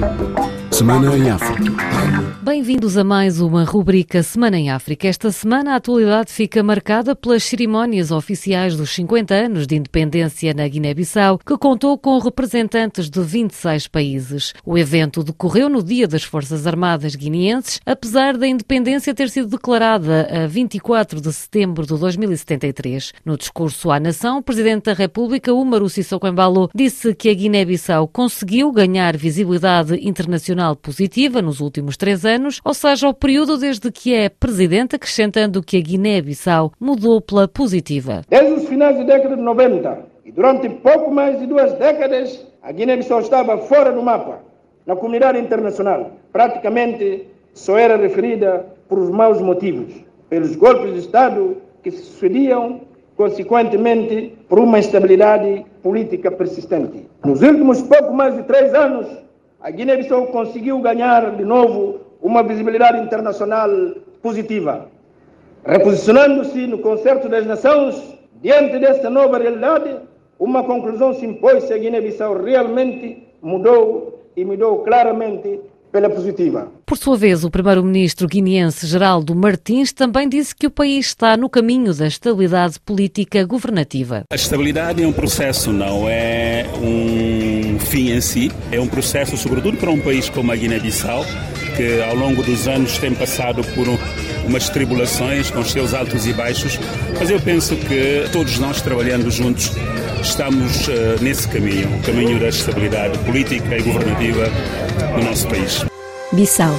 Thank you. Semana em África. Bem-vindos a mais uma rubrica Semana em África. Esta semana a atualidade fica marcada pelas cerimónias oficiais dos 50 anos de independência na Guiné-Bissau, que contou com representantes de 26 países. O evento decorreu no Dia das Forças Armadas Guineenses, apesar da independência ter sido declarada a 24 de setembro de 2073. No discurso à nação, o Presidente da República, Umaru Sissoko Embalo, disse que a Guiné-Bissau conseguiu ganhar visibilidade internacional positiva nos últimos três anos, ou seja, o período desde que é presidente, acrescentando que a Guiné-Bissau mudou pela positiva. Desde os finais da década de 90 e durante pouco mais de duas décadas, a Guiné-Bissau estava fora do mapa na comunidade internacional. Praticamente só era referida por maus motivos, pelos golpes de Estado que se sucediam, consequentemente por uma instabilidade política persistente. Nos últimos pouco mais de três anos, a Guiné-Bissau conseguiu ganhar de novo uma visibilidade internacional positiva, reposicionando-se no concerto das nações diante desta nova realidade. Uma conclusão se impôs se a Guiné-Bissau realmente mudou e mudou claramente pela positiva. Por sua vez, o primeiro-ministro guineense Geraldo Martins também disse que o país está no caminho da estabilidade política governativa. A estabilidade é um processo, não é um fim em si. É um processo, sobretudo para um país como a Guiné-Bissau, que ao longo dos anos tem passado por umas tribulações com os seus altos e baixos, mas eu penso que todos nós trabalhando juntos estamos uh, nesse caminho, o caminho da estabilidade política e governativa no nosso país. Bissau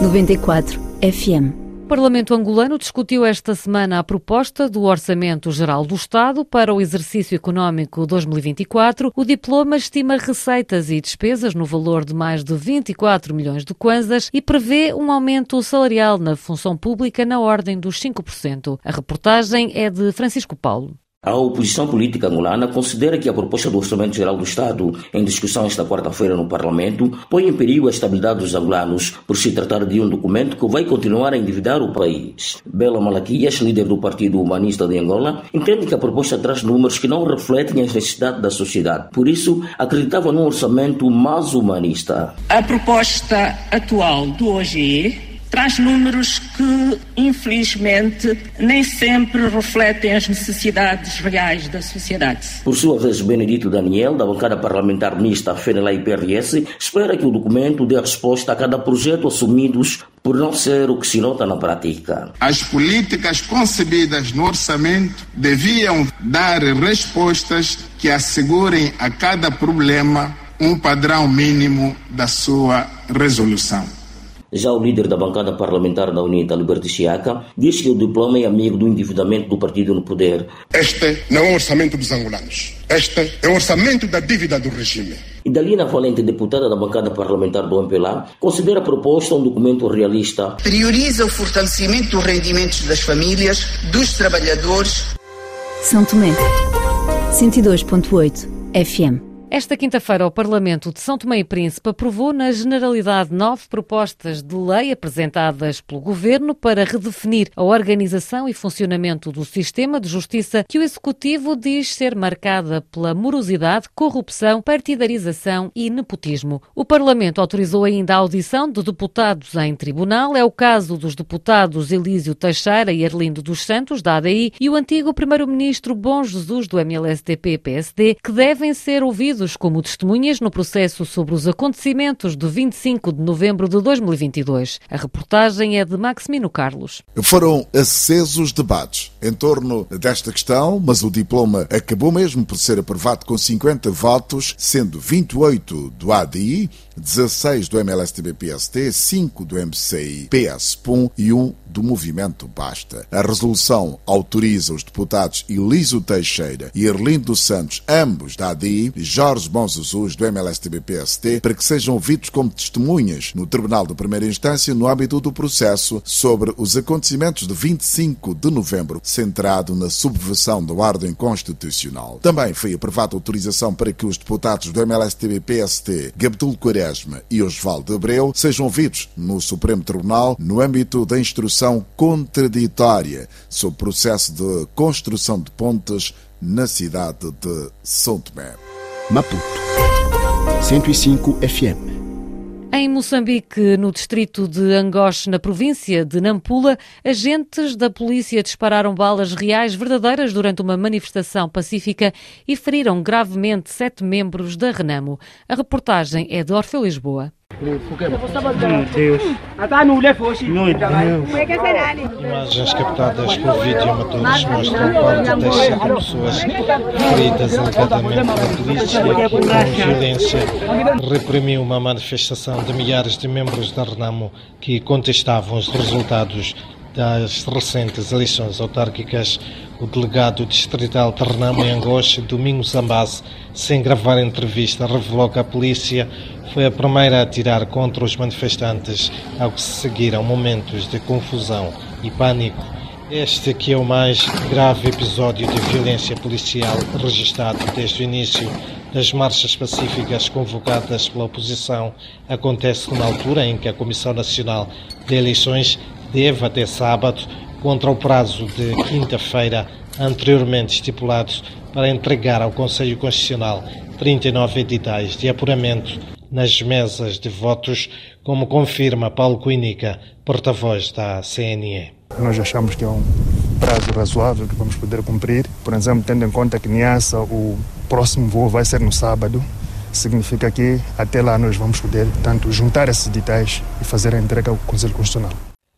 94 FM o Parlamento angolano discutiu esta semana a proposta do Orçamento Geral do Estado para o exercício económico 2024. O diploma estima receitas e despesas no valor de mais de 24 milhões de kwanzas e prevê um aumento salarial na função pública na ordem dos 5%. A reportagem é de Francisco Paulo. A oposição política angolana considera que a proposta do Orçamento Geral do Estado, em discussão esta quarta-feira no Parlamento, põe em perigo a estabilidade dos angolanos, por se tratar de um documento que vai continuar a endividar o país. Bela Malaquias, líder do Partido Humanista de Angola, entende que a proposta traz números que não refletem as necessidades da sociedade. Por isso, acreditava num orçamento mais humanista. A proposta atual do OGE traz números que, infelizmente, nem sempre refletem as necessidades reais da sociedade. Por sua vez, Benedito Daniel, da bancada parlamentar mista FNLA e PRS, espera que o documento dê resposta a cada projeto assumidos por não ser o que se nota na prática. As políticas concebidas no orçamento deviam dar respostas que assegurem a cada problema um padrão mínimo da sua resolução. Já o líder da bancada parlamentar da UNITA, Liberty Chiaca, diz que o diploma é amigo do endividamento do partido no poder. Este não é um orçamento dos angolanos. Este é o um orçamento da dívida do regime. E Dalina Valente, deputada da bancada parlamentar do MPLA, considera a proposta um documento realista. Prioriza o fortalecimento dos rendimentos das famílias, dos trabalhadores. São Tomé, 102.8 FM. Esta quinta-feira, o Parlamento de São Tomé e Príncipe aprovou, na generalidade, nove propostas de lei apresentadas pelo Governo para redefinir a organização e funcionamento do sistema de justiça que o Executivo diz ser marcada pela morosidade, corrupção, partidarização e nepotismo. O Parlamento autorizou ainda a audição de deputados em tribunal. É o caso dos deputados Elísio Teixeira e Arlindo dos Santos, da ADI, e o antigo Primeiro-Ministro Bom Jesus, do MLSTP-PSD, que devem ser ouvidos como testemunhas no processo sobre os acontecimentos de 25 de novembro de 2022. A reportagem é de Maximino Carlos. Foram acesos debates em torno desta questão, mas o diploma acabou mesmo por ser aprovado com 50 votos, sendo 28 do ADI, 16 do MLSTB-PST, 5 do MCI-PS-PUM e 1 do Movimento Basta. A resolução autoriza os deputados Elísio Teixeira e Erlindo Santos, ambos da ADI, e Jorge Bonzesus, do MLSTB-PST, para que sejam ouvidos como testemunhas no Tribunal de Primeira Instância no âmbito do processo sobre os acontecimentos de 25 de novembro, centrado na subversão da ordem constitucional. Também foi aprovada autorização para que os deputados do MLSTB-PST, Gabdul Quaresma e Osvaldo Abreu, sejam ouvidos no Supremo Tribunal no âmbito da instrução contraditória sobre o processo de construção de pontes na cidade de São Tomé. Maputo 105 FM Em Moçambique, no distrito de Angoche, na província de Nampula, agentes da polícia dispararam balas reais verdadeiras durante uma manifestação pacífica e feriram gravemente sete membros da Renamo. A reportagem é de Orfeu Lisboa. Imagens captadas por videomatores mostram parte das sete pessoas feridas alegadamente pela polícia que com violência. Reprimiu uma manifestação de milhares de membros da Renamo que contestavam os resultados das recentes eleições autárquicas, o delegado distrital de Renamo em Angoche, Domingos Zambase, sem gravar entrevista, revelou que a polícia foi a primeira a atirar contra os manifestantes, ao que se seguiram momentos de confusão e pânico. Este que é o mais grave episódio de violência policial registrado desde o início das marchas pacíficas convocadas pela oposição acontece na altura em que a Comissão Nacional de Eleições deve, até sábado, contra o prazo de quinta-feira anteriormente estipulado para entregar ao Conselho Constitucional 39 editais de apuramento nas mesas de votos, como confirma Paulo Cuinica, porta-voz da CNE. Nós achamos que é um prazo razoável que vamos poder cumprir. Por exemplo, tendo em conta que Niassa, o próximo voo vai ser no sábado, significa que até lá nós vamos poder, tanto juntar esses editais e fazer a entrega ao Conselho Constitucional.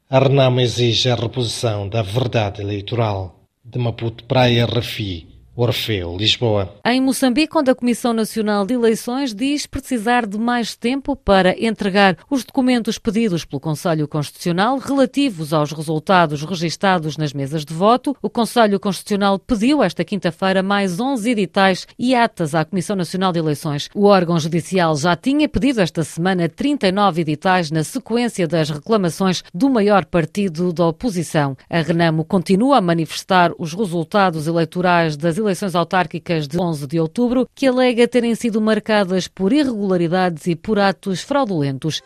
A Renamo exige a reposição da verdade eleitoral. De Maputo Praia Rafi, Orfeu, Lisboa. Em Moçambique, onde a Comissão Nacional de Eleições diz precisar de mais tempo para entregar os documentos pedidos pelo Conselho Constitucional relativos aos resultados registados nas mesas de voto, o Conselho Constitucional pediu esta quinta-feira mais 11 editais e atas à Comissão Nacional de Eleições. O órgão judicial já tinha pedido esta semana 39 editais na sequência das reclamações do maior partido da oposição. A Renamo continua a manifestar os resultados eleitorais das eleições autárquicas de 11 de outubro, que alega terem sido marcadas por irregularidades e por atos fraudulentos.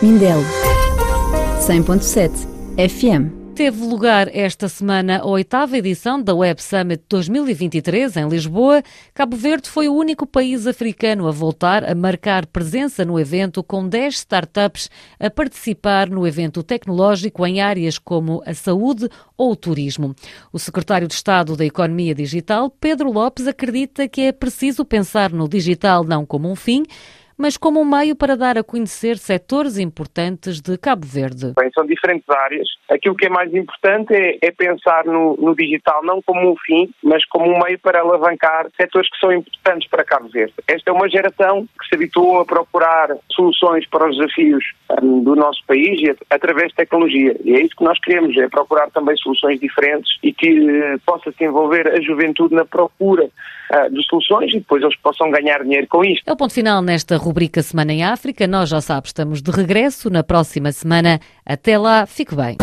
Mindelo 100.7 FM Teve lugar esta semana a oitava edição da Web Summit 2023 em Lisboa. Cabo Verde foi o único país africano a voltar a marcar presença no evento, com 10 startups a participar no evento tecnológico em áreas como a saúde ou o turismo. O secretário de Estado da Economia Digital, Pedro Lopes, acredita que é preciso pensar no digital não como um fim, mas como um meio para dar a conhecer setores importantes de Cabo Verde. Bem, são diferentes áreas. Aquilo que é mais importante é, é pensar no, no, digital não como um fim, mas como um meio para alavancar setores que são importantes para Cabo Verde. Esta é uma geração que se habituou a procurar soluções para os desafios do nosso país e através de tecnologia. E é isso que nós queremos, é procurar também soluções diferentes e que uh, possa se envolver a juventude na procura uh, de soluções e depois eles possam ganhar dinheiro com isto. É o ponto final nesta rubrica Semana em África. Nós já sabes, estamos de regresso na próxima semana. Até lá, fique bem.